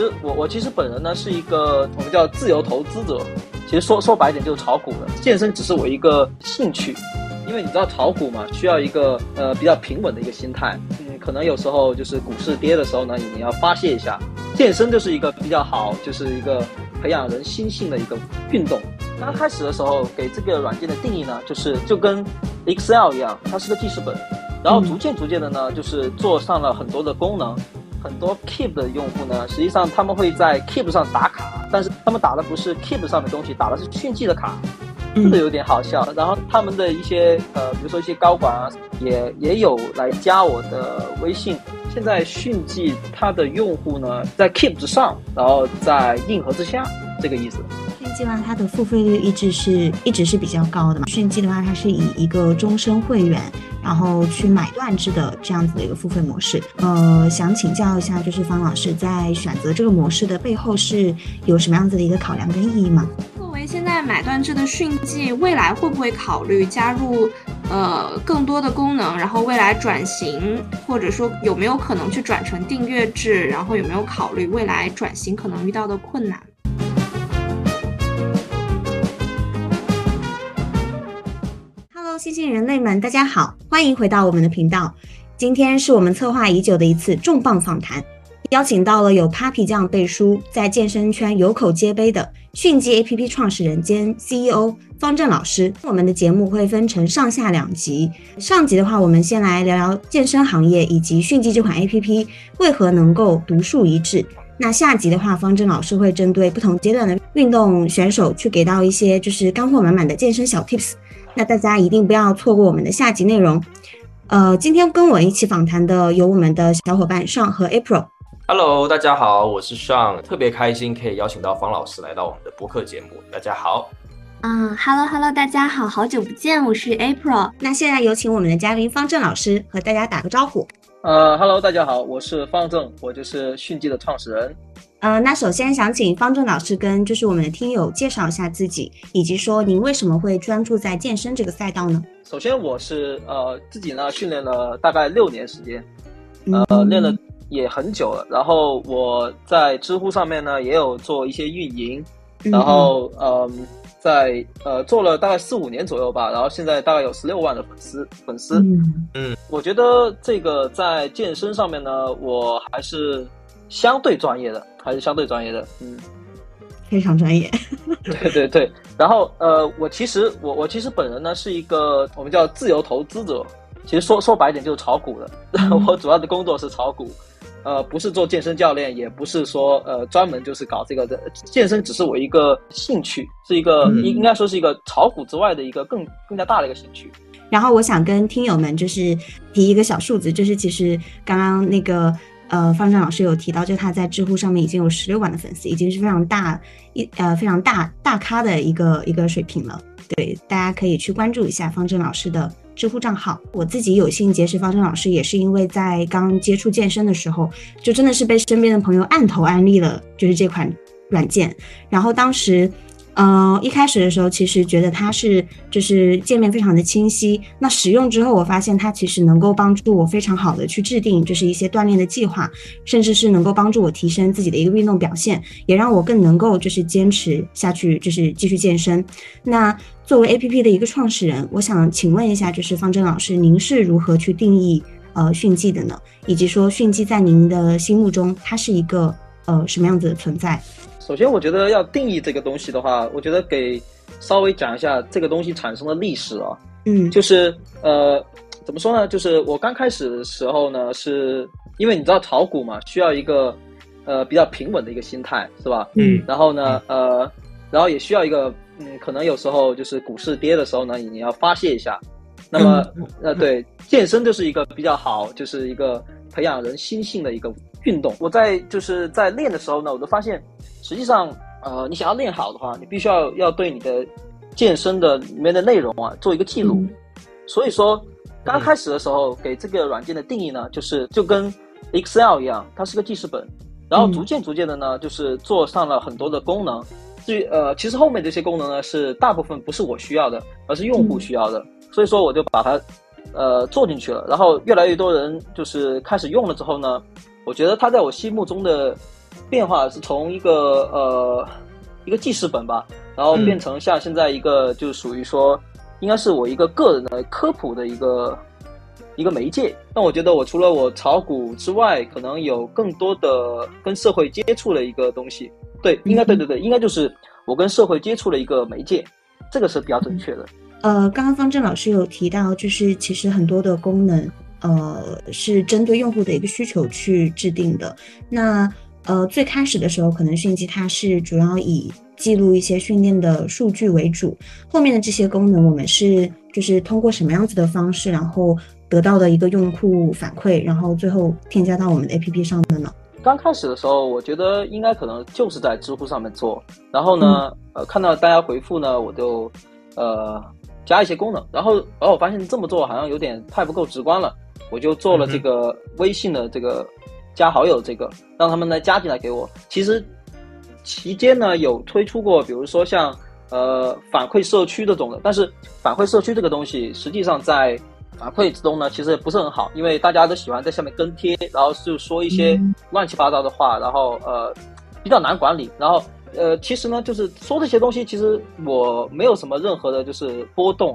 实我我其实本人呢是一个我们叫自由投资者，其实说说白点就是炒股的。健身只是我一个兴趣，因为你知道炒股嘛，需要一个呃比较平稳的一个心态。嗯，可能有时候就是股市跌的时候呢，你要发泄一下。健身就是一个比较好，就是一个培养人心性的一个运动。刚开始的时候给这个软件的定义呢，就是就跟 Excel 一样，它是个记事本。然后逐渐逐渐的呢，就是做上了很多的功能。很多 Keep 的用户呢，实际上他们会在 Keep 上打卡，但是他们打的不是 Keep 上的东西，打的是迅技的卡，这个有点好笑。然后他们的一些呃，比如说一些高管啊，也也有来加我的微信。现在迅记它的用户呢，在 Keep 之上，然后在硬核之下，这个意思。讯记的话，它的付费率一直是一直是比较高的嘛。讯记的话，它是以一个终身会员。然后去买断制的这样子的一个付费模式，呃，想请教一下，就是方老师在选择这个模式的背后是有什么样子的一个考量跟意义吗？作为现在买断制的讯记，未来会不会考虑加入呃更多的功能？然后未来转型，或者说有没有可能去转成订阅制？然后有没有考虑未来转型可能遇到的困难？新兴人类们，大家好，欢迎回到我们的频道。今天是我们策划已久的一次重磅访谈，邀请到了有 Papi 酱背书，在健身圈有口皆碑的迅记 APP 创始人兼 CEO 方正老师。我们的节目会分成上下两集，上集的话，我们先来聊聊健身行业以及迅记这款 APP 为何能够独树一帜。那下集的话，方正老师会针对不同阶段的运动选手去给到一些就是干货满满的健身小 Tips。那大家一定不要错过我们的下集内容。呃，今天跟我一起访谈的有我们的小伙伴尚和 April。Hello，大家好，我是尚，特别开心可以邀请到方老师来到我们的播客节目。大家好。嗯，Hello Hello，大家好，好久不见，我是 April。那现在有请我们的嘉宾方正老师和大家打个招呼。呃，Hello，大家好，我是方正，我就是迅记的创始人。呃，那首先想请方正老师跟就是我们的听友介绍一下自己，以及说您为什么会专注在健身这个赛道呢？首先，我是呃自己呢训练了大概六年时间，呃练了也很久了。然后我在知乎上面呢也有做一些运营，然后嗯在呃做了大概四五年左右吧。然后现在大概有十六万的粉丝粉丝。嗯，我觉得这个在健身上面呢，我还是相对专业的。还是相对专业的，嗯，非常专业。对对对，然后呃，我其实我我其实本人呢是一个我们叫自由投资者，其实说说白一点就是炒股的。我主要的工作是炒股，呃，不是做健身教练，也不是说呃专门就是搞这个的。健身只是我一个兴趣，是一个应应该说是一个炒股之外的一个更更加大的一个兴趣。然后我想跟听友们就是提一个小数字，就是其实刚刚那个。呃，方正老师有提到，就他在知乎上面已经有十六万的粉丝，已经是非常大一呃非常大大咖的一个一个水平了。对，大家可以去关注一下方正老师的知乎账号。我自己有幸结识方正老师，也是因为在刚接触健身的时候，就真的是被身边的朋友按头安利了，就是这款软件。然后当时。嗯，一开始的时候其实觉得它是就是界面非常的清晰，那使用之后我发现它其实能够帮助我非常好的去制定就是一些锻炼的计划，甚至是能够帮助我提升自己的一个运动表现，也让我更能够就是坚持下去，就是继续健身。那作为 A P P 的一个创始人，我想请问一下，就是方正老师，您是如何去定义呃训记的呢？以及说训记在您的心目中它是一个呃什么样子的存在？首先，我觉得要定义这个东西的话，我觉得给稍微讲一下这个东西产生的历史啊。嗯，就是呃，怎么说呢？就是我刚开始的时候呢，是因为你知道炒股嘛，需要一个呃比较平稳的一个心态，是吧？嗯。然后呢，呃，然后也需要一个嗯，可能有时候就是股市跌的时候呢，你要发泄一下。那么呃，对，健身就是一个比较好，就是一个培养人心性的一个运动。我在就是在练的时候呢，我都发现。实际上，呃，你想要练好的话，你必须要要对你的健身的里面的内容啊做一个记录。所以说，刚开始的时候给这个软件的定义呢，就是就跟 Excel 一样，它是个记事本。然后逐渐逐渐的呢，就是做上了很多的功能。至于呃，其实后面这些功能呢，是大部分不是我需要的，而是用户需要的。所以说，我就把它呃做进去了。然后越来越多人就是开始用了之后呢，我觉得它在我心目中的。变化是从一个呃一个记事本吧，然后变成像现在一个就属于说，应该是我一个个人的科普的一个一个媒介。那我觉得我除了我炒股之外，可能有更多的跟社会接触的一个东西。对，应该对对对，应该就是我跟社会接触的一个媒介，这个是比较准确的。呃，刚刚方正老师有提到，就是其实很多的功能，呃，是针对用户的一个需求去制定的。那呃，最开始的时候，可能迅记它是主要以记录一些训练的数据为主，后面的这些功能，我们是就是通过什么样子的方式，然后得到的一个用户反馈，然后最后添加到我们的 APP 上的呢？刚开始的时候，我觉得应该可能就是在知乎上面做，然后呢，呃，看到大家回复呢，我就呃加一些功能，然后然后我发现这么做好像有点太不够直观了，我就做了这个微信的这个加好友这个，让他们来加进来给我。其实期间呢有推出过，比如说像呃反馈社区这种的，但是反馈社区这个东西实际上在。反馈之中呢，其实不是很好，因为大家都喜欢在下面跟贴，然后就说一些乱七八糟的话，然后呃比较难管理。然后呃其实呢，就是说这些东西，其实我没有什么任何的就是波动。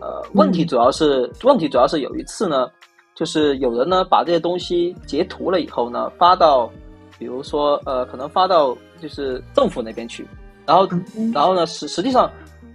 呃，问题主要是问题主要是有一次呢，就是有人呢把这些东西截图了以后呢，发到比如说呃可能发到就是政府那边去，然后然后呢实实际上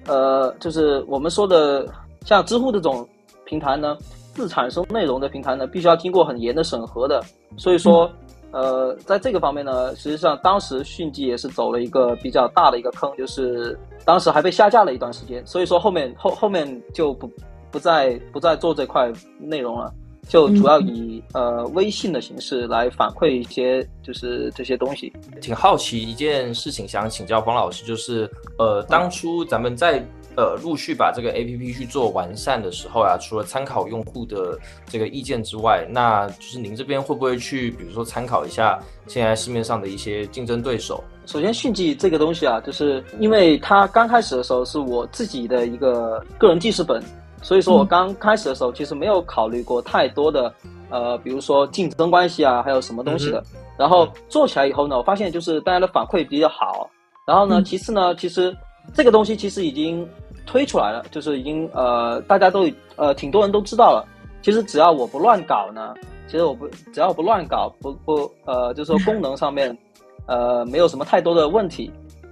呃就是我们说的像知乎这种。平台呢，自产生内容的平台呢，必须要经过很严的审核的。所以说，呃，在这个方面呢，实际上当时迅记也是走了一个比较大的一个坑，就是当时还被下架了一段时间。所以说后面后后面就不不再不再做这块内容了，就主要以呃微信的形式来反馈一些就是这些东西。挺好奇一件事情，想请教方老师，就是呃，当初咱们在。呃，陆续把这个 A P P 去做完善的时候啊，除了参考用户的这个意见之外，那就是您这边会不会去，比如说参考一下现在市面上的一些竞争对手？首先，迅记这个东西啊，就是因为它刚开始的时候是我自己的一个个人记事本，所以说我刚开始的时候其实没有考虑过太多的，呃，比如说竞争关系啊，还有什么东西的。然后做起来以后呢，我发现就是大家的反馈比较好。然后呢，其次呢，其实这个东西其实已经。推出来了，就是已经呃，大家都呃，挺多人都知道了。其实只要我不乱搞呢，其实我不只要我不乱搞，不不呃，就是说功能上面呃没有什么太多的问题，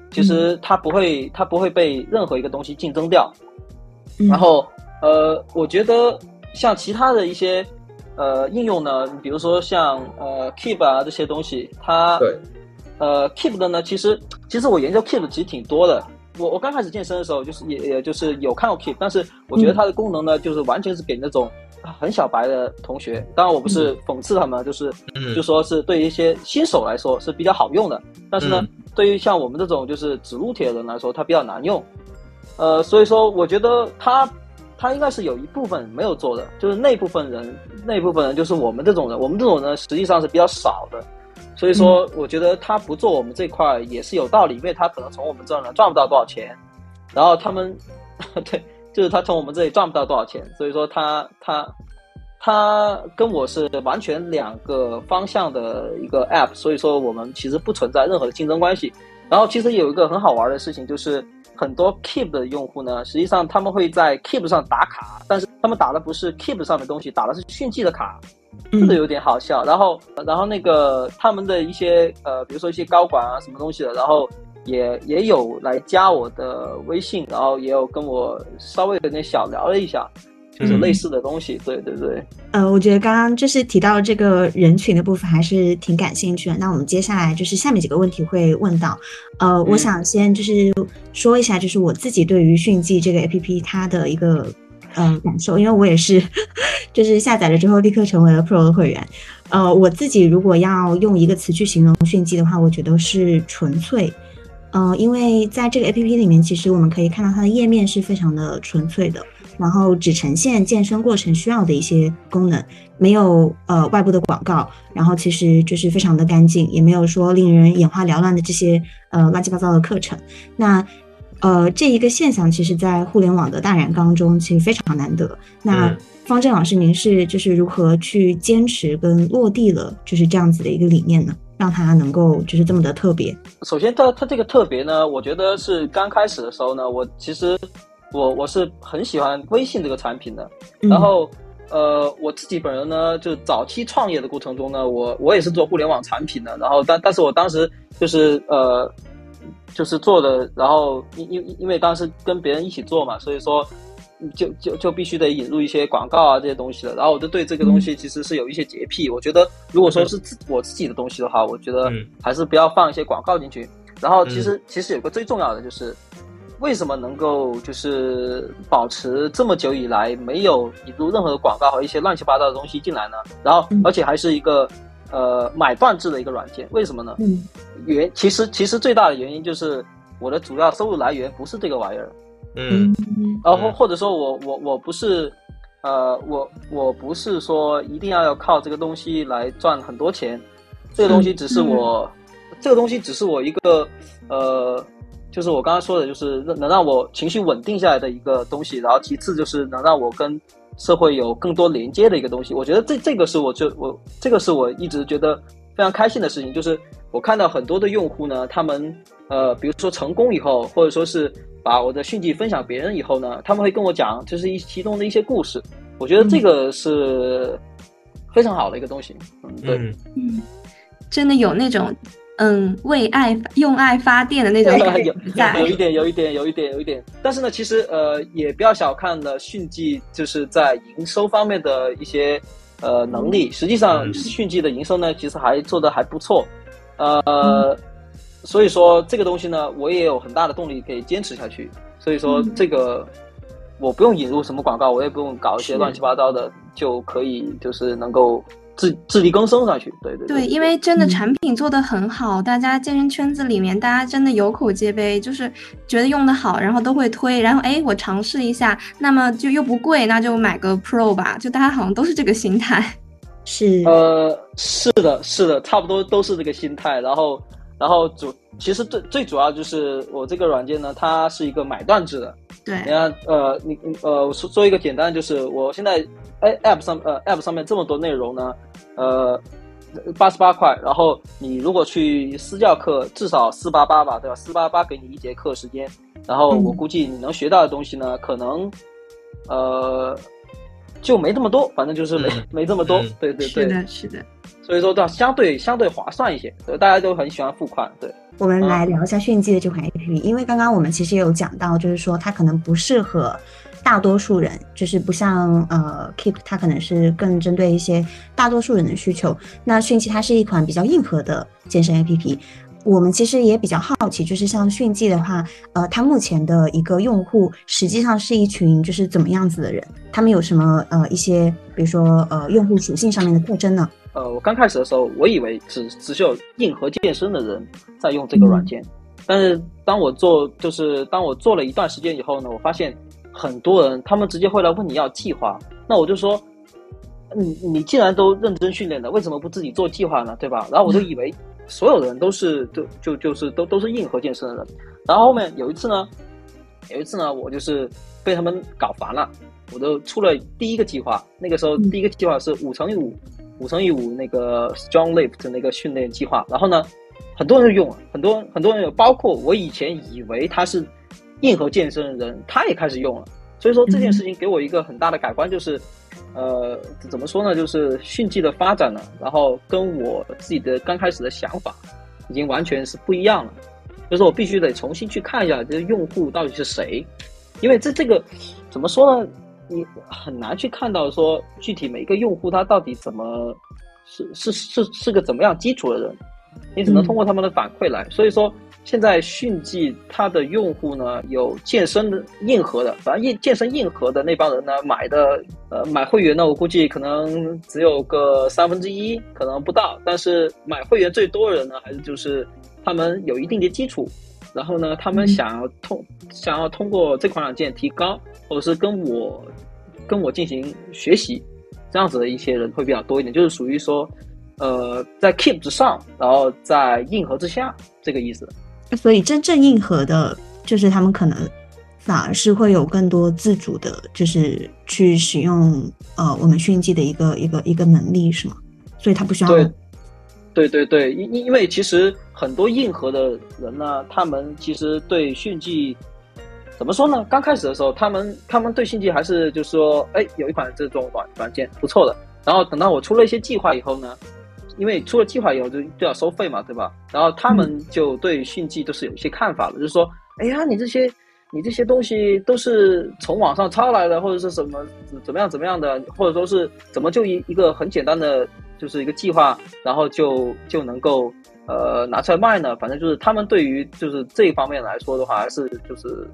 其实它不会它不会被任何一个东西竞争掉。然后呃，我觉得像其他的一些呃应用呢，比如说像呃 Keep 啊这些东西，它对呃 Keep 的呢，其实其实我研究 Keep 其实挺多的。我我刚开始健身的时候，就是也也就是有看过 Keep，但是我觉得它的功能呢，就是完全是给那种很小白的同学。当然我不是讽刺他们，就是就说是对于一些新手来说是比较好用的。但是呢，对于像我们这种就是指路铁的人来说，它比较难用。呃，所以说我觉得它它应该是有一部分没有做的，就是那部分人那部分人就是我们这种人，我们这种人实际上是比较少的。所以说，我觉得他不做我们这块也是有道理，因为他可能从我们这儿呢赚不到多少钱，然后他们，对，就是他从我们这里赚不到多少钱，所以说他他他跟我是完全两个方向的一个 app，所以说我们其实不存在任何的竞争关系。然后其实有一个很好玩的事情，就是很多 Keep 的用户呢，实际上他们会在 Keep 上打卡，但是他们打的不是 Keep 上的东西，打的是迅记的卡。这个有点好笑，然后，然后那个他们的一些呃，比如说一些高管啊，什么东西的，然后也也有来加我的微信，然后也有跟我稍微有点小聊了一下，就是类似的东西。对对对。呃，我觉得刚刚就是提到这个人群的部分，还是挺感兴趣的。那我们接下来就是下面几个问题会问到。呃，我想先就是说一下，就是我自己对于迅记这个 APP 它的一个。嗯，感受，因为我也是，就是下载了之后立刻成为了 Pro 的会员。呃，我自己如果要用一个词去形容迅记的话，我觉得是纯粹。嗯，因为在这个 APP 里面，其实我们可以看到它的页面是非常的纯粹的，然后只呈现健身过程需要的一些功能，没有呃外部的广告，然后其实就是非常的干净，也没有说令人眼花缭乱的这些呃乱七八糟的课程。那呃，这一个现象，其实，在互联网的大染缸中，其实非常难得。那方正老师，您是就是如何去坚持跟落地了，就是这样子的一个理念呢？让它能够就是这么的特别？首先，它它这个特别呢，我觉得是刚开始的时候呢，我其实我我是很喜欢微信这个产品的。然后，呃，我自己本人呢，就早期创业的过程中呢，我我也是做互联网产品的。然后，但但是我当时就是呃，就是做的，然后因因因为当时跟别人一起做嘛，所以说。就就就必须得引入一些广告啊这些东西的，然后我就对这个东西其实是有一些洁癖。我觉得如果说是自我自己的东西的话，我觉得还是不要放一些广告进去。然后其实其实有个最重要的就是，为什么能够就是保持这么久以来没有引入任何的广告和一些乱七八糟的东西进来呢？然后而且还是一个呃买断制的一个软件，为什么呢？嗯原其实其实最大的原因就是我的主要收入来源不是这个玩意儿。嗯，然后或者说我我我不是，呃，我我不是说一定要要靠这个东西来赚很多钱，这个东西只是我，这个东西只是我一个，呃，就是我刚刚说的，就是能让我情绪稳定下来的一个东西。然后其次就是能让我跟社会有更多连接的一个东西。我觉得这这个是我就我这个是我一直觉得非常开心的事情，就是我看到很多的用户呢，他们呃，比如说成功以后，或者说是。把我的讯息分享别人以后呢，他们会跟我讲，就是一其中的一些故事。我觉得这个是非常好的一个东西。嗯，对，嗯，真的有那种嗯为爱用爱发电的那种感觉有一点，有一点，有一点，有一点。但是呢，其实呃也不要小看了迅记，就是在营收方面的一些呃能力。实际上，迅记的营收呢，其实还做得还不错。呃。所以说这个东西呢，我也有很大的动力可以坚持下去。所以说这个我不用引入什么广告，我也不用搞一些乱七八糟的，就可以就是能够自自力更生上去。对对对，因为真的产品做的很好，大家健身圈子里面大家真的有口皆碑，就是觉得用的好，然后都会推。然后哎，我尝试一下，那么就又不贵，那就买个 Pro 吧。就大家好像都是这个心态。是呃，是的，是的，差不多都是这个心态。然后。然后主其实最最主要就是我这个软件呢，它是一个买断制的。对，你看，呃，你呃说说一个简单，就是我现在哎 App 上呃 App 上面这么多内容呢，呃八十八块，然后你如果去私教课，至少四八八吧，对吧？四八八给你一节课时间，然后我估计你能学到的东西呢，可能呃就没这么多，反正就是没没这么多。对对对，是的，是的。所以说，要相对相对划算一些，所以大家都很喜欢付款。对，我们来聊一下炫技的这款 APP，因为刚刚我们其实也有讲到，就是说它可能不适合大多数人，就是不像呃 Keep，它可能是更针对一些大多数人的需求。那炫技它是一款比较硬核的健身 APP。我们其实也比较好奇，就是像迅记的话，呃，它目前的一个用户实际上是一群就是怎么样子的人？他们有什么呃一些，比如说呃用户属性上面的特征呢？呃，我刚开始的时候，我以为只只是有硬核健身的人在用这个软件，但是当我做就是当我做了一段时间以后呢，我发现很多人他们直接会来问你要计划，那我就说，你你既然都认真训练了，为什么不自己做计划呢？对吧？然后我就以为。所有人都是都就就是都都是硬核健身的人，然后后面有一次呢，有一次呢，我就是被他们搞烦了，我就出了第一个计划。那个时候第一个计划是五乘以五，五乘以五那个 Strong Lift 那个训练计划。然后呢，很多人用，很多很多人有，包括我以前以为他是硬核健身的人，他也开始用了。所以说这件事情给我一个很大的改观，就是。呃，怎么说呢？就是迅技的发展呢，然后跟我自己的刚开始的想法，已经完全是不一样了。就是我必须得重新去看一下这个用户到底是谁，因为这这个怎么说呢？你很难去看到说具体每一个用户他到底怎么是是是是个怎么样基础的人，你只能通过他们的反馈来。所以说。现在迅记它的用户呢，有健身的硬核的，反正硬健身硬核的那帮人呢，买的呃买会员呢，我估计可能只有个三分之一，可能不到。但是买会员最多的人呢，还是就是他们有一定的基础，然后呢，他们想要通想要通过这款软件提高，或者是跟我跟我进行学习，这样子的一些人会比较多一点，就是属于说，呃，在 Keep 之上，然后在硬核之下这个意思。所以真正硬核的，就是他们可能反而是会有更多自主的，就是去使用呃我们训技的一个一个一个能力，是吗？所以他不需要。对，对对对，因因因为其实很多硬核的人呢，他们其实对炫技怎么说呢？刚开始的时候，他们他们对炫技还是就是说，哎，有一款这种软软件不错的。然后等到我出了一些计划以后呢，因为出了计划以后就就要收费嘛，对吧？然后他们就对炫技都是有一些看法的，就是说，哎呀，你这些你这些东西都是从网上抄来的，或者是什么怎么样怎么样的，或者说是怎么就一一个很简单的就是一个计划，然后就就能够呃拿出来卖呢？反正就是他们对于就是这一方面来说的话，还是就是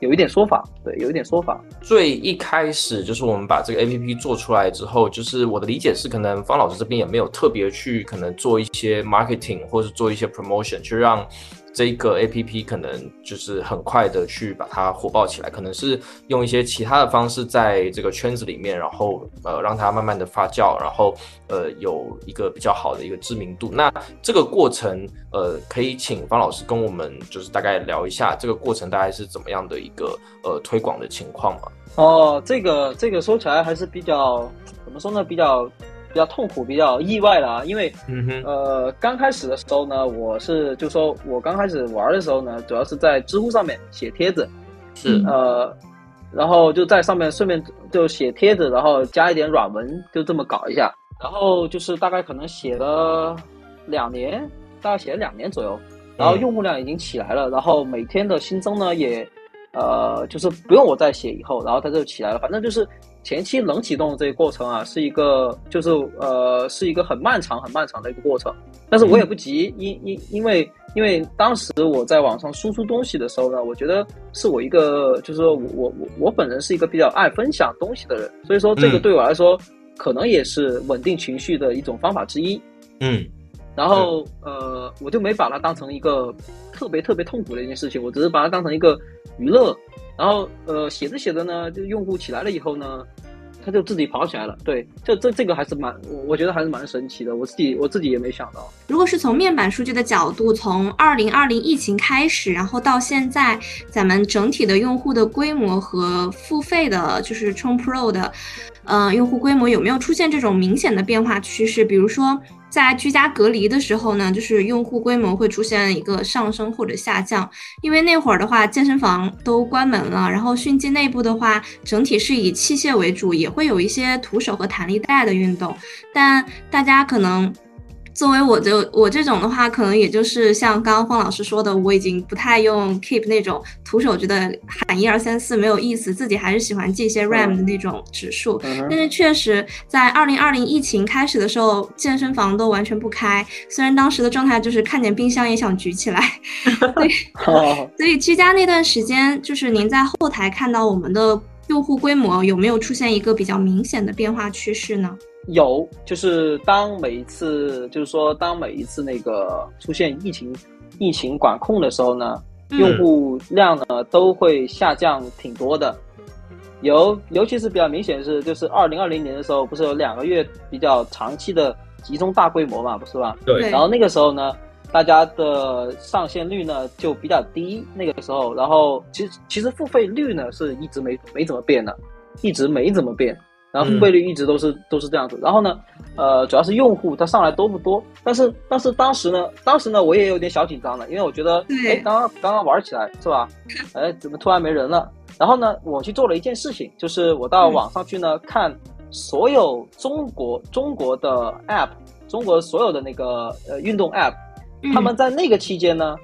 有一点说法，对，有一点说法。最一开始就是我们把这个 A P P 做出来之后，就是我的理解是，可能方老师这边也没有特别去可能做一些 marketing 或者做一些 promotion，去让。这个 A P P 可能就是很快的去把它火爆起来，可能是用一些其他的方式在这个圈子里面，然后呃让它慢慢的发酵，然后呃有一个比较好的一个知名度。那这个过程呃可以请方老师跟我们就是大概聊一下这个过程大概是怎么样的一个呃推广的情况吗？哦，这个这个说起来还是比较怎么说呢？比较。比较痛苦，比较意外的啊，因为，嗯呃，刚开始的时候呢，我是就说我刚开始玩的时候呢，主要是在知乎上面写帖子，是。呃，然后就在上面顺便就写帖子，然后加一点软文，就这么搞一下，然后就是大概可能写了两年，大概写了两年左右，然后用户量已经起来了，然后每天的新增呢也，呃，就是不用我再写以后，然后它就起来了，反正就是。前期冷启动这个过程啊，是一个就是呃是一个很漫长很漫长的一个过程，但是我也不急，因因因为因为当时我在网上输出东西的时候呢，我觉得是我一个就是说我我我我本人是一个比较爱分享东西的人，所以说这个对我来说可能也是稳定情绪的一种方法之一。嗯，然后呃我就没把它当成一个特别特别痛苦的一件事情，我只是把它当成一个娱乐。然后，呃，写着写着呢，就用户起来了以后呢，它就自己跑起来了。对，这这这个还是蛮，我我觉得还是蛮神奇的。我自己我自己也没想到。如果是从面板数据的角度，从二零二零疫情开始，然后到现在，咱们整体的用户的规模和付费的，就是充 Pro 的，呃，用户规模有没有出现这种明显的变化趋势？比如说。在居家隔离的时候呢，就是用户规模会出现一个上升或者下降，因为那会儿的话，健身房都关门了，然后训机内部的话，整体是以器械为主，也会有一些徒手和弹力带的运动，但大家可能。作为我的我这种的话，可能也就是像刚刚方老师说的，我已经不太用 Keep 那种徒手，觉得喊一二三四没有意思，自己还是喜欢记一些 RAM 的那种指数。但是确实在二零二零疫情开始的时候，健身房都完全不开，虽然当时的状态就是看见冰箱也想举起来。对，所以居家那段时间，就是您在后台看到我们的用户规模有没有出现一个比较明显的变化趋势呢？有，就是当每一次，就是说，当每一次那个出现疫情、疫情管控的时候呢，用户量呢都会下降挺多的。尤尤其是比较明显的是，就是二零二零年的时候，不是有两个月比较长期的集中大规模嘛，不是吧？对。然后那个时候呢，大家的上线率呢就比较低。那个时候，然后其实其实付费率呢是一直没没怎么变的，一直没怎么变。然后付费率一直都是都是这样子，然后呢，呃，主要是用户他上来多不多？但是但是当时呢，当时呢我也有点小紧张了，因为我觉得，哎，刚刚刚刚玩起来是吧？哎，怎么突然没人了？然后呢，我去做了一件事情，就是我到网上去呢看所有中国中国的 app，中国所有的那个呃运动 app，他们在那个期间呢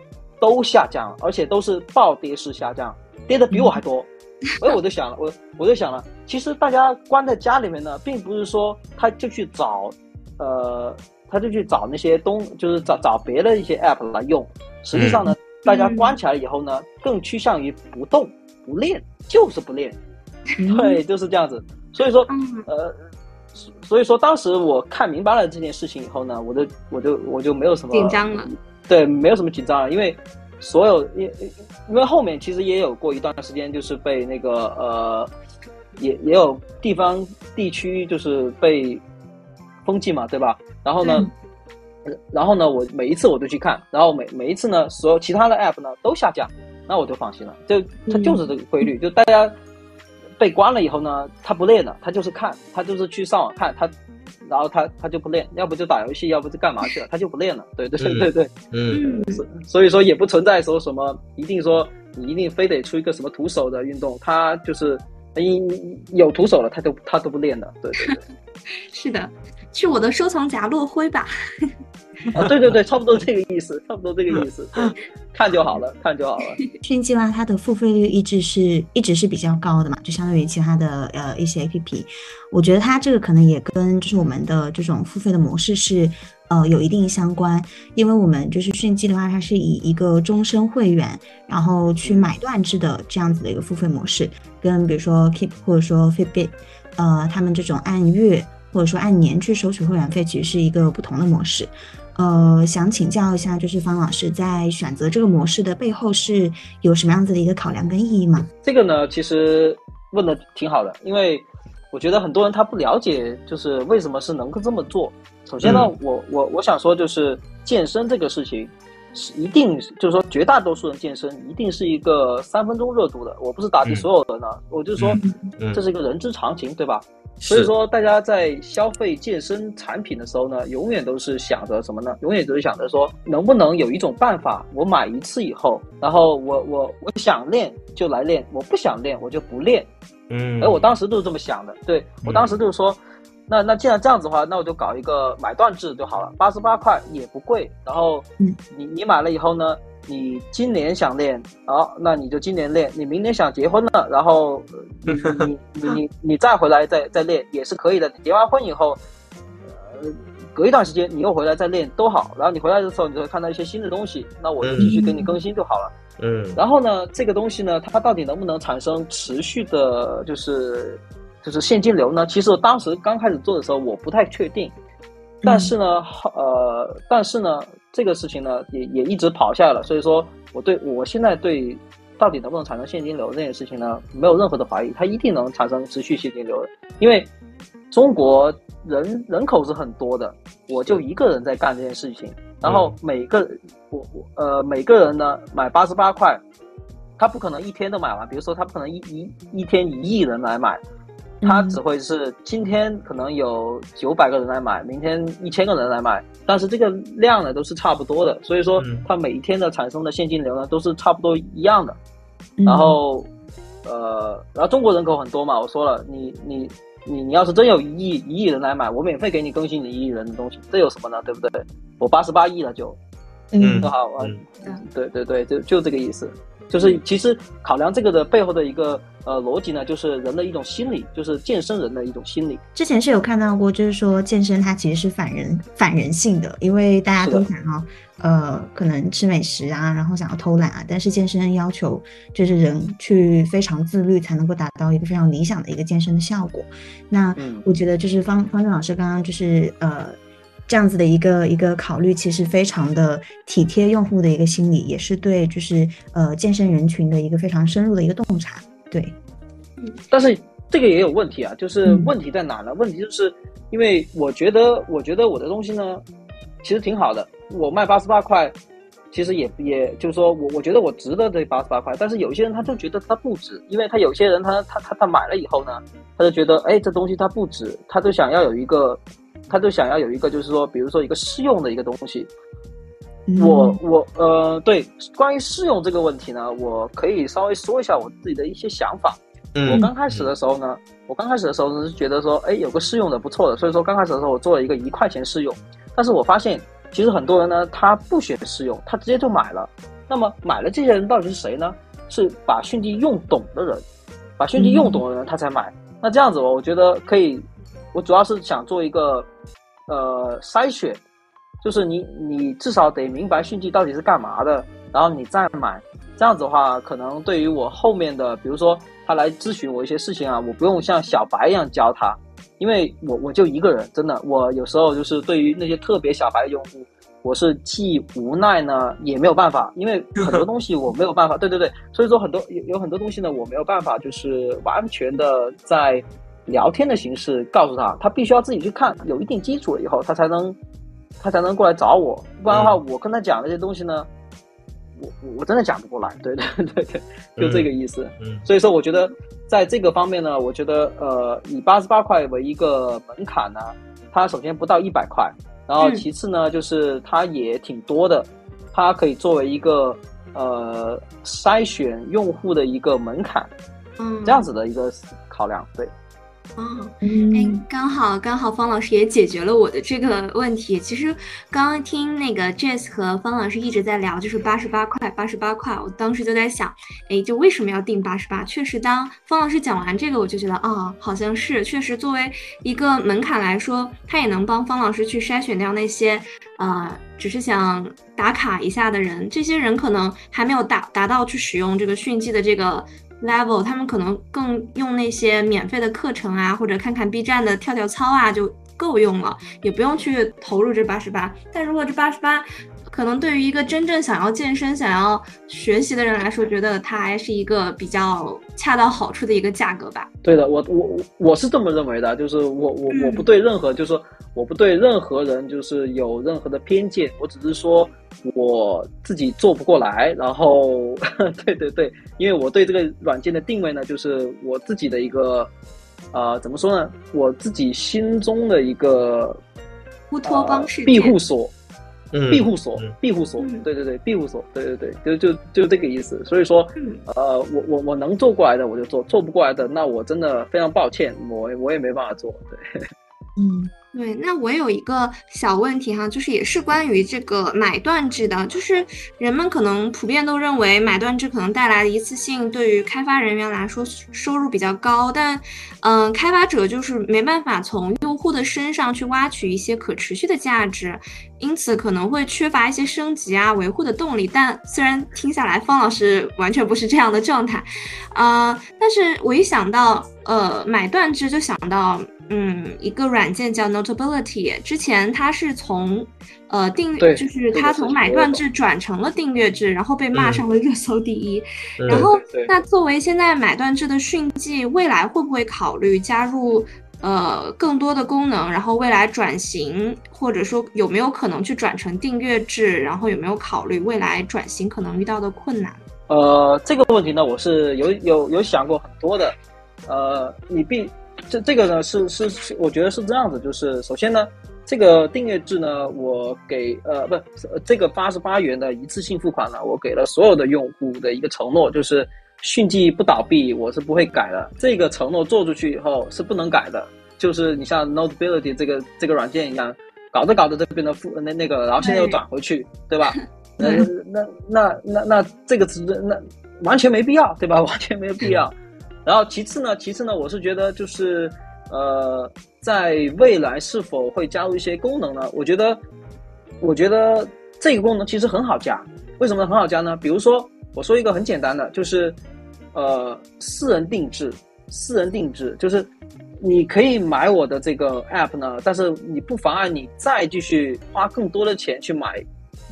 都下降，而且都是暴跌式下降，跌的比我还多。所以我就想了，我我就想了，其实大家关在家里面呢，并不是说他就去找，呃，他就去找那些东，就是找找别的一些 app 来用。实际上呢，大家关起来以后呢，更趋向于不动不练，就是不练，对，就是这样子。所以说，呃，所以说当时我看明白了这件事情以后呢，我就我就我就没有什么紧张了，对，没有什么紧张了，因为。所有因因为后面其实也有过一段时间，就是被那个呃，也也有地方地区就是被封禁嘛，对吧？然后呢，然后呢，我每一次我都去看，然后每每一次呢，所有其他的 app 呢都下架，那我就放心了。就它就是这个规律，就大家被关了以后呢，他不练了，他就是看，他就是去上网看，他然后他他就不练，要不就打游戏，要不就干嘛去了，他就不练了。对对对对对，嗯嗯所所以说也不存在说什么一定说你一定非得出一个什么徒手的运动，他就是一有徒手了，他都他都不练的。对对对。是的，去我的收藏夹落灰吧。啊，对对对，差不多这个意思，差不多这个意思，对看就好了，看就好了。讯计划它的付费率一直是一直是比较高的嘛，就相当于其他的呃一些 APP，我觉得它这个可能也跟就是我们的这种付费的模式是呃有一定相关，因为我们就是讯记的话，它是以一个终身会员，然后去买断制的这样子的一个付费模式，跟比如说 Keep 或者说 Fitbit，呃，他们这种按月或者说按年去收取会员费，其实是一个不同的模式。呃，想请教一下，就是方老师在选择这个模式的背后是有什么样子的一个考量跟意义吗？这个呢，其实问的挺好的，因为我觉得很多人他不了解，就是为什么是能够这么做。首先呢，嗯我我我想说，就是健身这个事情，是一定就是说绝大多数人健身一定是一个三分钟热度的。我不是打击嗯所有人啊，我就说嗯这是一个人之常情，对吧？所以说，大家在消费健身产品的时候呢，永远都是想着什么呢？永远都是想着说，能不能有一种办法，我买一次以后，然后我我我想练就来练，我不想练我就不练。嗯，哎，我当时就是这么想的。对我当时就是说，那那既然这样子的话，那我就搞一个买断制就好了，八十八块也不贵。然后嗯你你买了以后呢，你今年想练，好，那你就今年练。你明年想结婚了，然后呃你你你你你再回来再再练也是可以的。你结完婚以后，呃，隔一段时间你又回来再练都好。然后你回来的时候，你就会看到一些新的东西，那我就继续给你更新就好了。嗯然后呢，这个东西呢，它到底能不能产生持续的，就是就是现金流呢？其实我当时刚开始做的时候，我不太确定。但是呢，呃，但是呢，这个事情呢，也也一直跑下来了。所以说，我对我现在对到底能不能产生现金流这件事情呢，没有任何的怀疑，它一定能产生持续现金流的。因为中国人人口是很多的，我就一个人在干这件事情，然后每个我我呃每个人呢买八十八块，他不可能一天都买完，比如说他不可能一一一天一亿人来买，他只会是今天可能有九百个人来买，明天一千个人来买，但是这个量呢都是差不多的，所以说嗯它每一天的产生的现金流呢都是差不多一样的。嗯然后，呃，然后中国人口很多嘛，我说了，你你你你要是真有一亿一亿人来买，我免费给你更新你一亿人的东西，这有什么呢？对不对？我八十八亿了就，嗯多好啊！嗯对对对，就就这个意思。就是其实考量这个的背后的一个呃逻辑呢，就是人的一种心理，就是健身人的一种心理。之前是有看到过，就是说健身它其实是反人反人性的，因为大家都想要呃可能吃美食啊，然后想要偷懒啊，但是健身要求就是人去非常自律才能够达到一个非常理想的一个健身的效果。那嗯我觉得就是方方正老师刚刚就是呃这样子的一个一个考虑，其实非常的体贴用户的一个心理，也是对就是呃健身人群的一个非常深入的一个洞察。对，但是这个也有问题啊，就是嗯问题在哪呢？问题就是因为我觉得，我觉得我的东西呢，其实挺好的，我卖八十八块，其实也也就是说我我觉得我值得这八十八块，但是有些人他就觉得他不值，因为他有些人他他他他买了以后呢，他就觉得哎这东西它不值，他就想要有一个，他就想要有一个就是说，比如说一个试用的一个东西，嗯我我呃对关于试用这个问题呢，我可以稍微说一下我自己的一些想法。我嗯刚开始的时候呢，我刚开始的时候是觉得说，哎，有个试用的不错的，所以说刚开始的时候我做了一个一块钱试用，但是我发现其实很多人呢，他不选试用，他直接就买了。那么买了这些人到底是谁呢？是把迅记用懂的人，把迅记用懂的人他才买。那这样子我我觉得可以，我主要是想做一个呃筛选，就是你你至少得明白迅记到底是干嘛的，然后你再买。这样子的话，可能对于我后面的，比如说他来咨询我一些事情啊，我不用像小白一样教他，因为我我就一个人，真的，我有时候就是对于那些特别小白的用户，我是既无奈呢，也没有办法，因为很多东西我没有办法，对对对，所以说很多有有很多东西呢，我没有办法就是完全的在聊天的形式告诉他，他必须要自己去看，有一定基础了以后，他才能他才能过来找我，不然的话，我跟他讲那些东西呢。我我我真的讲不过来，对 对对对，就这个意思。嗯所以说，我觉得在这个方面呢，我觉得呃，以八十八块为一个门槛呢，它首先不到一百块，然后其次呢，就是它也挺多的，它可以作为一个呃筛选用户的一个门槛，嗯，这样子的一个考量，对。哦，哎，刚好刚好，方老师也解决了我的这个问题。其实刚刚听那个 Jess 和方老师一直在聊，就是八十八块，八十八块。我当时就在想，哎，就为什么要定八十八？确实，当方老师讲完这个，我就觉得啊，好像是确实作为一个门槛来说，他也能帮方老师去筛选掉那些呃，只是想打卡一下的人。这些人可能还没有达达到去使用这个迅记的这个。level，他们可能更用那些免费的课程啊，或者看看 B 站的跳跳操啊，就够用了，也不用去投入这八十八。但如果这八十八，可能对于一个真正想要健身、想要学习的人来说，觉得它还是一个比较恰到好处的一个价格吧。对的，我我我是这么认为的，就是我我我不对任何，就是我不对任何人就是有任何的偏见，我只是说我自己做不过来，然后 对对对，因为我对这个软件的定位呢，就是我自己的一个呃怎么说呢，我自己心中的一个乌托邦世界庇护所。庇护所，嗯庇护所，对对对，庇护所，对对对，就就就这个意思。所以说，呃，我我我能做过来的我就做，做不过来的那我真的非常抱歉，我我也没办法做。对，嗯。对，那我有一个小问题哈，就是也是关于这个买断制的，就是人们可能普遍都认为买断制可能带来的一次性对于开发人员来说收入比较高，但嗯，开发者就是没办法从用户的身上去挖取一些可持续的价值，因此可能会缺乏一些升级啊维护的动力。但虽然听下来方老师完全不是这样的状态，啊，但是我一想到呃买断制就想到。嗯，一个软件叫 Notability，之前它是从，呃订阅，就是它从买断制转成了订阅制，然后被骂上了热搜第一。然后，那作为现在买断制的迅记，未来会不会考虑加入呃更多的功能？然后未来转型，或者说有没有可能去转成订阅制？然后有没有考虑未来转型可能遇到的困难？呃，这个问题呢，我是有有有想过很多的。呃，你必。这这个呢是是，我觉得是这样子，就是首先呢，这个订阅制呢，我给呃不，这个八十八元的一次性付款呢，我给了所有的用户的一个承诺，就是迅记不倒闭，我是不会改的。这个承诺做出去以后是不能改的，就是你像 Notability 这个这个软件一样，搞着搞着这边的付那那个，然后现在又转回去，对吧？那那那那那这个是那完全没必要，对吧？完全没有必要。然后其次呢，其次呢，我是觉得就是，呃，在未来是否会加入一些功能呢？我觉得，我觉得这个功能其实很好加。为什么很好加呢？比如说，我说一个很简单的，就是，呃，私人定制，私人定制就是你可以买我的这个 app 呢，但是你不妨碍你再继续花更多的钱去买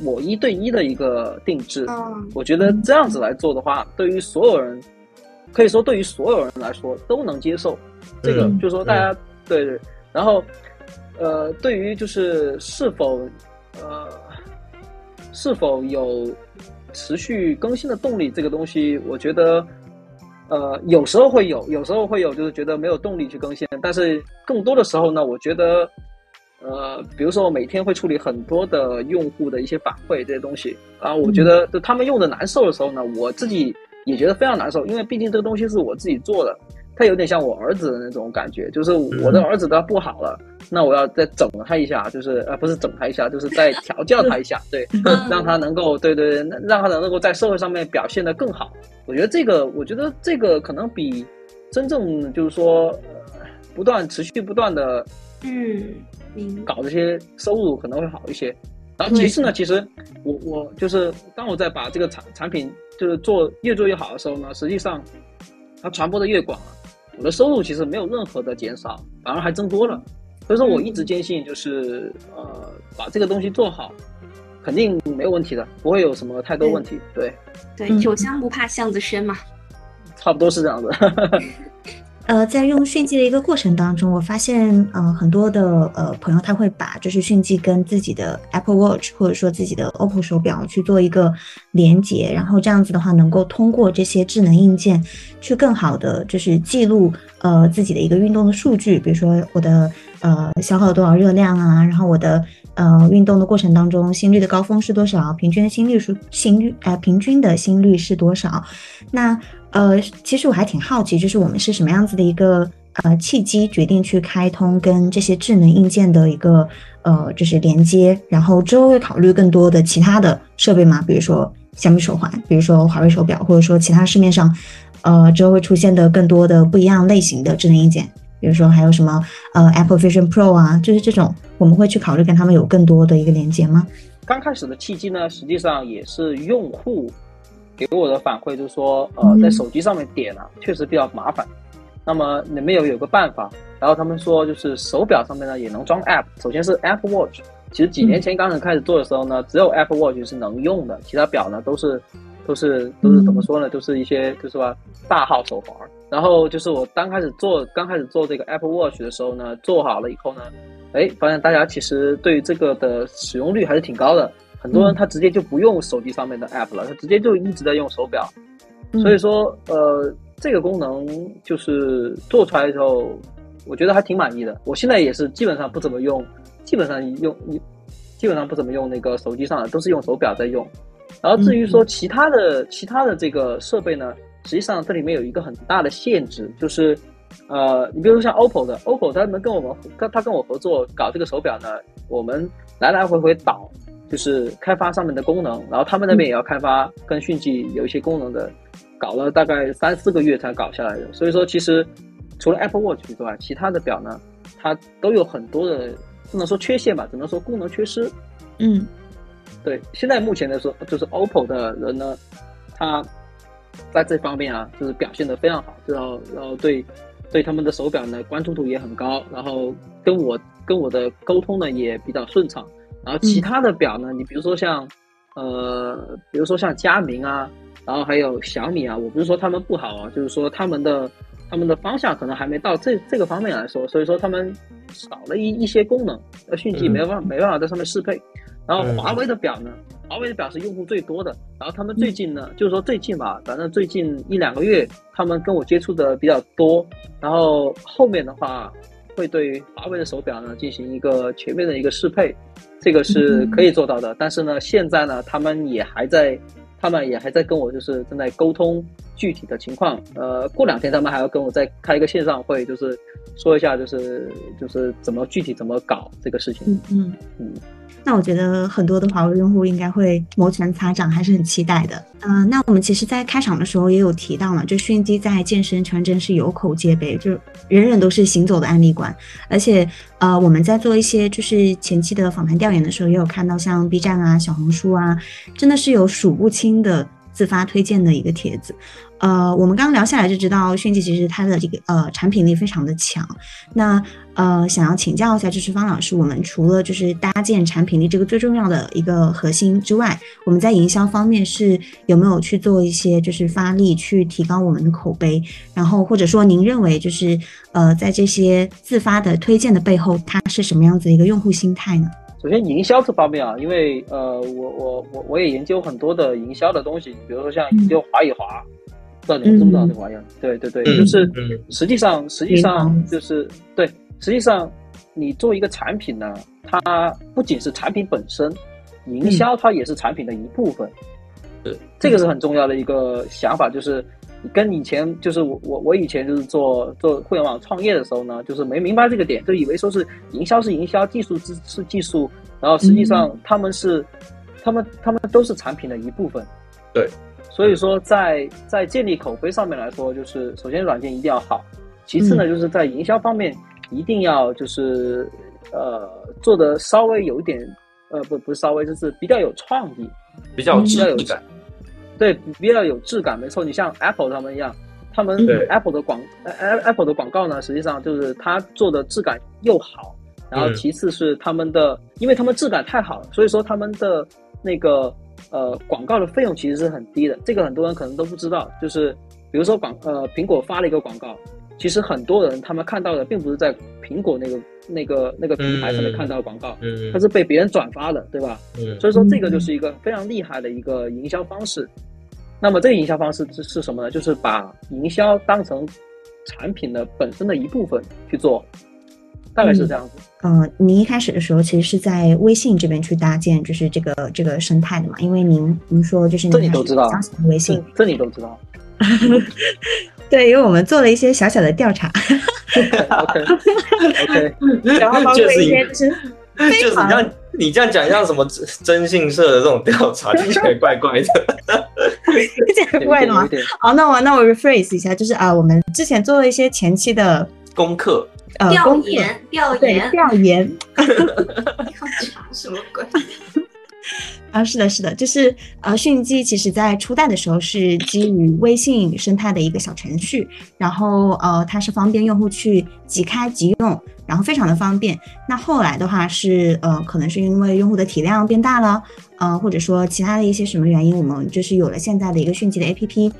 我一对一的一个定制。我觉得这样子来做的话，对于所有人。可以说，对于所有人来说都能接受，这个就是说大家对对。然后，呃，对于就是是否呃是否有持续更新的动力这个东西，我觉得呃有时候会有，有时候会有，就是觉得没有动力去更新。但是更多的时候呢，我觉得呃，比如说我每天会处理很多的用户的一些反馈这些东西啊，我觉得就他们用的难受的时候呢，我自己。也觉得非常难受，因为毕竟这个东西是我自己做的，它有点像我儿子的那种感觉，就是我的儿子他不好了，那我要再整他一下，就是呃不是整他一下，就是再调教他一下，对，让他能够对对对，让他能够在社会上面表现的更好。我觉得这个，我觉得这个可能比真正就是说呃不断持续不断的嗯搞这些收入可能会好一些。然后其次呢，其实我我就是当我在把这个产产品就是做越做越好的时候呢，实际上它传播的越广了，我的收入其实没有任何的减少，反而还增多了。所以说我一直坚信就是呃把这个东西做好，肯定没有问题的，不会有什么太多问题。对对，酒香不怕巷子深嘛，差不多是这样子。呃，在用迅记的一个过程当中，我发现，呃，很多的呃朋友他会把就是迅记跟自己的 Apple Watch 或者说自己的 OPPO 手表去做一个连接，然后这样子的话，能够通过这些智能硬件去更好的就是记录呃自己的一个运动的数据，比如说我的呃消耗了多少热量啊，然后我的呃运动的过程当中心率的高峰是多少，平均的心率数心率呃平均的心率是多少？那呃其实我还挺好奇，就是我们是什么样子的一个呃契机决定去开通跟这些智能硬件的一个呃就是连接，然后之后会考虑更多的其他的设备吗？比如说小米手环，比如说华为手表，或者说其他市面上。呃，之后会出现的更多的不一样类型的智能硬件，比如说还有什么呃 Apple Vision Pro 啊，就是这种，我们会去考虑跟他们有更多的一个连接吗？刚开始的契机呢，实际上也是用户给我的反馈，就是说，呃，在手机上面点啊，确实比较麻烦。那么你们有有个办法？然后他们说，就是手表上面呢也能装 App。首先是 Apple Watch，其实几年前刚刚开始做的时候呢，只有 Apple Watch 是能用的，其他表呢都是。都是都是怎么说呢？都是一些就是说大号手环。然后就是我刚开始做刚开始做这个 Apple Watch 的时候呢，做好了以后呢，哎，发现大家其实对于这个的使用率还是挺高的。很多人他直接就不用手机上面的 App 了，他直接就一直在用手表。所以说，呃，这个功能就是做出来的时候，我觉得还挺满意的。我现在也是基本上不怎么用，基本上用你基本上不怎么用那个手机上的，都是用手表在用。然后至于说其他的其他的这个设备呢，实际上这里面有一个很大的限制，就是，呃，你比如说像 OPPO 的，OPPO 他能跟我们跟他跟我合作搞这个手表呢，我们来来回回导，就是开发上面的功能，然后他们那边也要开发跟迅记有一些功能的，搞了大概三四个月才搞下来的。所以说，其实除了 Apple Watch 之外，其他的表呢，它都有很多的不能说缺陷吧，只能说功能缺失。嗯。对，现在目前来说，就是 OPPO 的人呢，他在这方面啊，就是表现的非常好，然后然后对对他们的手表呢关注度也很高，然后跟我跟我的沟通呢也比较顺畅。然后其他的表呢，你比如说像呃，比如说像佳明啊，然后还有小米啊，我不是说他们不好啊，就是说他们的他们的方向可能还没到这这个方面来说，所以说他们少了一一些功能，呃，迅记没办法没办法在上面适配。然后华为的表呢，华为的表是用户最多的。然后他们最近呢，就是说最近吧，反正最近一两个月，他们跟我接触的比较多。然后后面的话，会对华为的手表呢进行一个全面的一个适配，这个是可以做到的。但是呢，现在呢，他们也还在，他们也还在跟我就是正在沟通具体的情况。呃，过两天他们还要跟我再开一个线上会，就是说一下，就是就是怎么具体怎么搞这个事情。嗯嗯嗯。那我觉得很多的华为用户应该会摩拳擦掌，还是很期待的。嗯，那我们其实，在开场的时候也有提到嘛，就迅机在健身圈真是有口皆碑，就人人都是行走的案例馆。而且，呃，我们在做一些就是前期的访谈调研的时候，也有看到像 B 站啊、小红书啊，真的是有数不清的自发推荐的一个帖子。呃，我们刚刚聊下来就知道，迅记其实它的这个呃产品力非常的强。那呃，想要请教一下，就是方老师，我们除了就是搭建产品力这个最重要的一个核心之外，我们在营销方面是有没有去做一些就是发力去提高我们的口碑？然后或者说您认为就是呃，在这些自发的推荐的背后，它是什么样子一个用户心态呢？首先营销这方面啊，因为呃，我我我我也研究很多的营销的东西，比如说像研究华与华。不知道你们知不知道这个玩意儿？对对对，就是实际上实际上就是对，实际上你做一个产品呢，它不仅是产品本身，营销它也是产品的一部分。对，这个是很重要的一个想法，就是跟以前就是我我我以前就是做做互联网创业的时候呢，就是没明白这个点，就以为说是营销是营销，技术是是技术，然后实际上他们是他们他们都是产品的一部分。对。所以说，在在建立口碑上面来说，就是首先软件一定要好，其次呢，就是在营销方面一定要就是呃做的稍微有一点呃不不是稍微就是比较有创意，比较有质感，对，比较有质感，没错。你像 Apple 他们一样，他们 Apple 的广 Apple 的广告呢，实际上就是它做的质感又好，然后其次是他们的，因为他们质感太好了，所以说他们的那个。呃，广告的费用其实是很低的，这个很多人可能都不知道。就是比如说广呃，苹果发了一个广告，其实很多人他们看到的并不是在苹果那个那个那个平台上面看到的广告，嗯，它是被别人转发的，对吧？嗯，所以说这个就是一个非常厉害的一个营销方式。那么这个营销方式是是什么呢？就是把营销当成产品的本身的一部分去做。大概是这样子。呃，您一开始的时候其实是在微信这边去搭建，就是这个这个生态的嘛？因为您您说就是这你都知道，微信这你都知道。对，因为我们做了一些小小的调查。OK OK，然后包括一些就是就是你像你这样讲像什么征信社的这种调查，听起来怪怪的。这样怪的吗？好，那我那我 rephrase 一下，就是啊，我们之前做了一些前期的功课，呃，调研，调研，调研。调查什么鬼？啊，是的，是的，就是呃，迅记其实在初代的时候是基于微信生态的一个小程序，然后呃，它是方便用户去即开即用，然后非常的方便。那后来的话是呃，可能是因为用户的体量变大了，呃，或者说其他的一些什么原因，我们就是有了现在的一个迅记的 APP。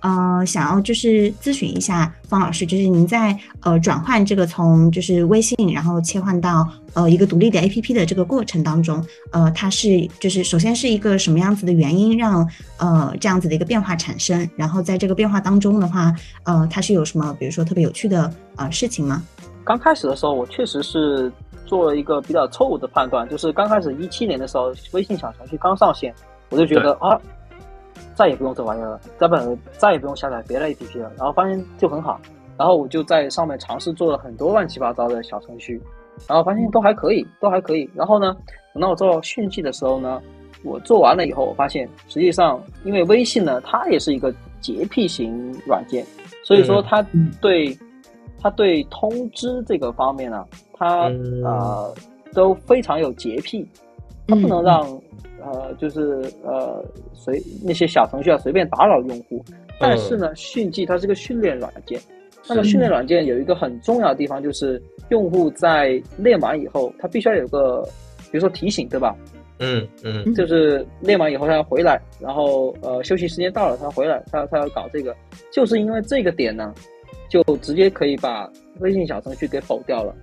呃，想要就是咨询一下方老师，就是您在呃转换这个从就是微信，然后切换到呃一个独立的 APP 的这个过程当中，呃，它是就是首先是一个什么样子的原因让呃这样子的一个变化产生？然后在这个变化当中的话，呃，它是有什么比如说特别有趣的呃事情吗？刚开始的时候，我确实是做了一个比较错误的判断，就是刚开始一七年的时候，微信小程序刚上线，我就觉得啊。再也不用这玩意儿了，再不再也不用下载别的 APP 了，然后发现就很好，然后我就在上面尝试做了很多乱七八糟的小程序，然后发现都还可以，都还可以。然后呢，等到我做讯息的时候呢，我做完了以后，我发现实际上因为微信呢，它也是一个洁癖型软件，所以说它对它对通知这个方面呢，它呃都非常有洁癖，它不能让。呃，就是呃，随那些小程序啊，随便打扰用户。但是呢，迅记它是个训练软件。那么训练软件有一个很重要的地方，就是用户在练完以后，他必须要有个，比如说提醒，对吧？嗯嗯。就是练完以后他要回来，然后呃休息时间到了他要回来，他他要搞这个，就是因为这个点呢，就直接可以把微信小程序给否掉了，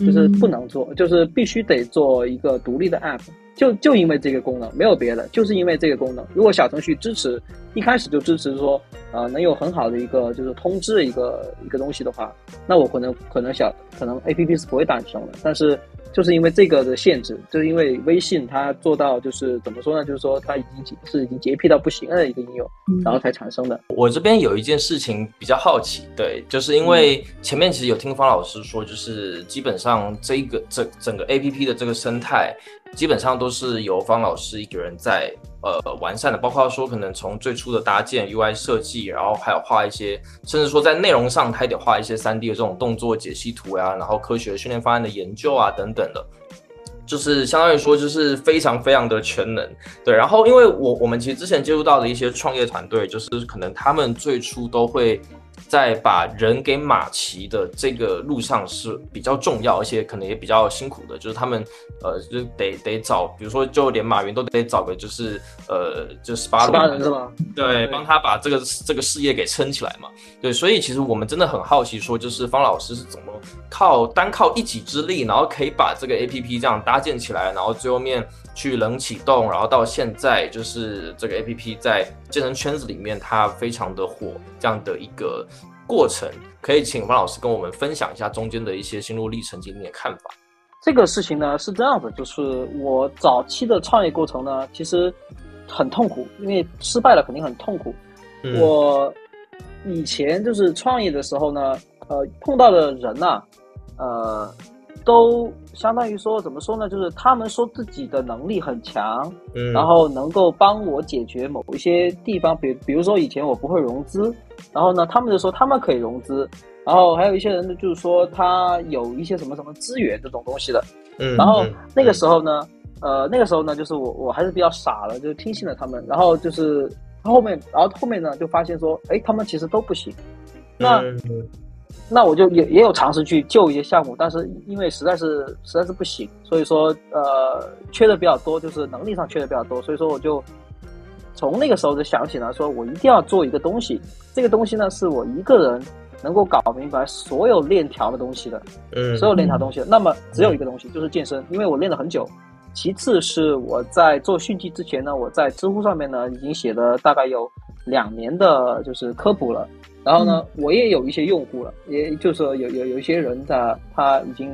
就是不能做，就是必须得做一个独立的 app。就就因为这个功能，没有别的，就是因为这个功能。如果小程序支持，一开始就支持说，呃，能有很好的一个就是通知的一个一个东西的话，那我可能可能小可能 A P P 是不会诞生的。但是。就是因为这个的限制，就是因为微信它做到就是怎么说呢？就是说它已经是已经洁癖到不行的一个应用，然后才产生的。我这边有一件事情比较好奇，对，就是因为前面其实有听方老师说，就是基本上这个整整个 A P P 的这个生态，基本上都是由方老师一个人在。呃，完善的，包括说可能从最初的搭建 UI 设计，然后还有画一些，甚至说在内容上，他也得画一些 3D 的这种动作解析图呀，然后科学训练方案的研究啊等等的，就是相当于说就是非常非常的全能。对，然后因为我我们其实之前接触到的一些创业团队，就是可能他们最初都会。在把人给马骑的这个路上是比较重要，而且可能也比较辛苦的，就是他们呃，就得得找，比如说就连马云都得找个就是呃，就十八人是吗？对，帮他把这个这个事业给撑起来嘛。对，所以其实我们真的很好奇，说就是方老师是怎么靠单靠一己之力，然后可以把这个 A P P 这样搭建起来，然后最后面去冷启动，然后到现在就是这个 A P P 在健身圈子里面它非常的火，这样的一个。过程可以请方老师跟我们分享一下中间的一些心路历程及你的看法。这个事情呢是这样子，就是我早期的创业过程呢，其实很痛苦，因为失败了肯定很痛苦。我以前就是创业的时候呢，呃，碰到的人呐，呃。都相当于说怎么说呢？就是他们说自己的能力很强，嗯，然后能够帮我解决某一些地方，比比如说以前我不会融资，然后呢，他们就说他们可以融资，然后还有一些人呢，就是说他有一些什么什么资源这种东西的，嗯，然后那个时候呢，呃，那个时候呢，就是我我还是比较傻了，就听信了他们，然后就是后面，然后后面呢就发现说，哎，他们其实都不行，那。那我就也也有尝试去救一些项目，但是因为实在是实在是不行，所以说呃缺的比较多，就是能力上缺的比较多，所以说我就从那个时候就想起来，说我一定要做一个东西，这个东西呢是我一个人能够搞明白所有链条的东西的，嗯，所有链条东西，那么只有一个东西就是健身，因为我练了很久。其次是我在做训记之前呢，我在知乎上面呢已经写了大概有两年的就是科普了。然后呢，我也有一些用户了，也就是说有有有一些人他他已经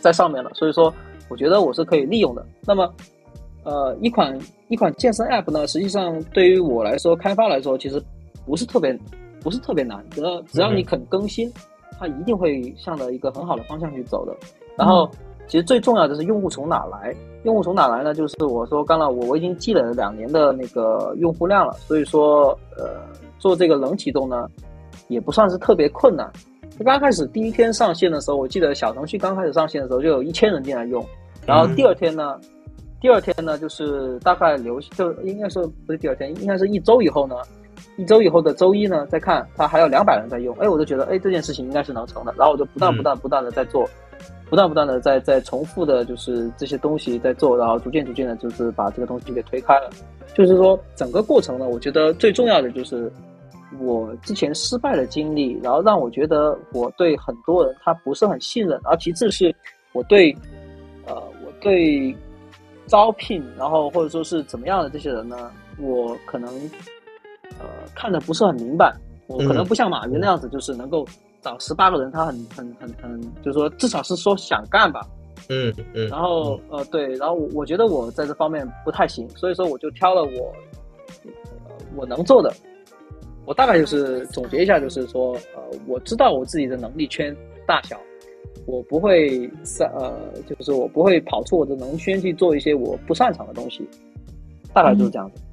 在上面了，所以说我觉得我是可以利用的。那么，呃，一款一款健身 App 呢，实际上对于我来说，开发来说，其实不是特别不是特别难，只要只要你肯更新，它一定会向着一个很好的方向去走的。然后，其实最重要的是用户从哪来？用户从哪来呢？就是我说刚了我我已经积累了两年的那个用户量了，所以说呃做这个冷启动呢，也不算是特别困难。刚开始第一天上线的时候，我记得小程序刚开始上线的时候就有一千人进来用，然后第二天呢，第二天呢就是大概留就应该是不是第二天，应该是一周以后呢，一周以后的周一呢再看它还有两百人在用，哎，我就觉得哎这件事情应该是能成的，然后我就不断不断不断的在做。不断不断的在在重复的，就是这些东西在做，然后逐渐逐渐的，就是把这个东西给推开了。就是说，整个过程呢，我觉得最重要的就是我之前失败的经历，然后让我觉得我对很多人他不是很信任，而其次是我对呃我对招聘，然后或者说是怎么样的这些人呢，我可能呃看的不是很明白，我可能不像马云那样子，就是能够。找十八个人，他很很很很，就是说至少是说想干吧，嗯嗯，然后呃对，然后我我觉得我在这方面不太行，所以说我就挑了我我能做的，我大概就是总结一下，就是说呃我知道我自己的能力圈大小，我不会擅呃就是我不会跑出我的能圈去做一些我不擅长的东西，大概就是这样子。嗯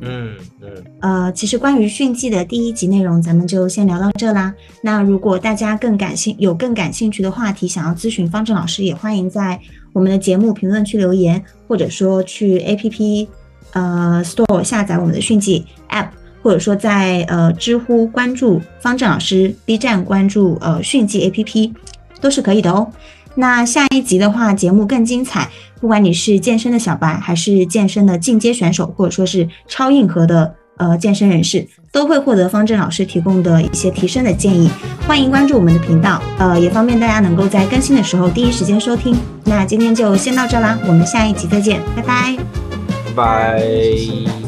嗯嗯，呃，其实关于训技的第一集内容，咱们就先聊到这啦。那如果大家更感兴有更感兴趣的话题，想要咨询方正老师，也欢迎在我们的节目评论区留言，或者说去 A P P 呃 Store 下载我们的训技 App，或者说在呃知乎关注方正老师，B 站关注呃训技 A P P，都是可以的哦。那下一集的话，节目更精彩。不管你是健身的小白，还是健身的进阶选手，或者说是超硬核的呃健身人士，都会获得方正老师提供的一些提升的建议。欢迎关注我们的频道，呃，也方便大家能够在更新的时候第一时间收听。那今天就先到这啦，我们下一集再见，拜拜，拜拜。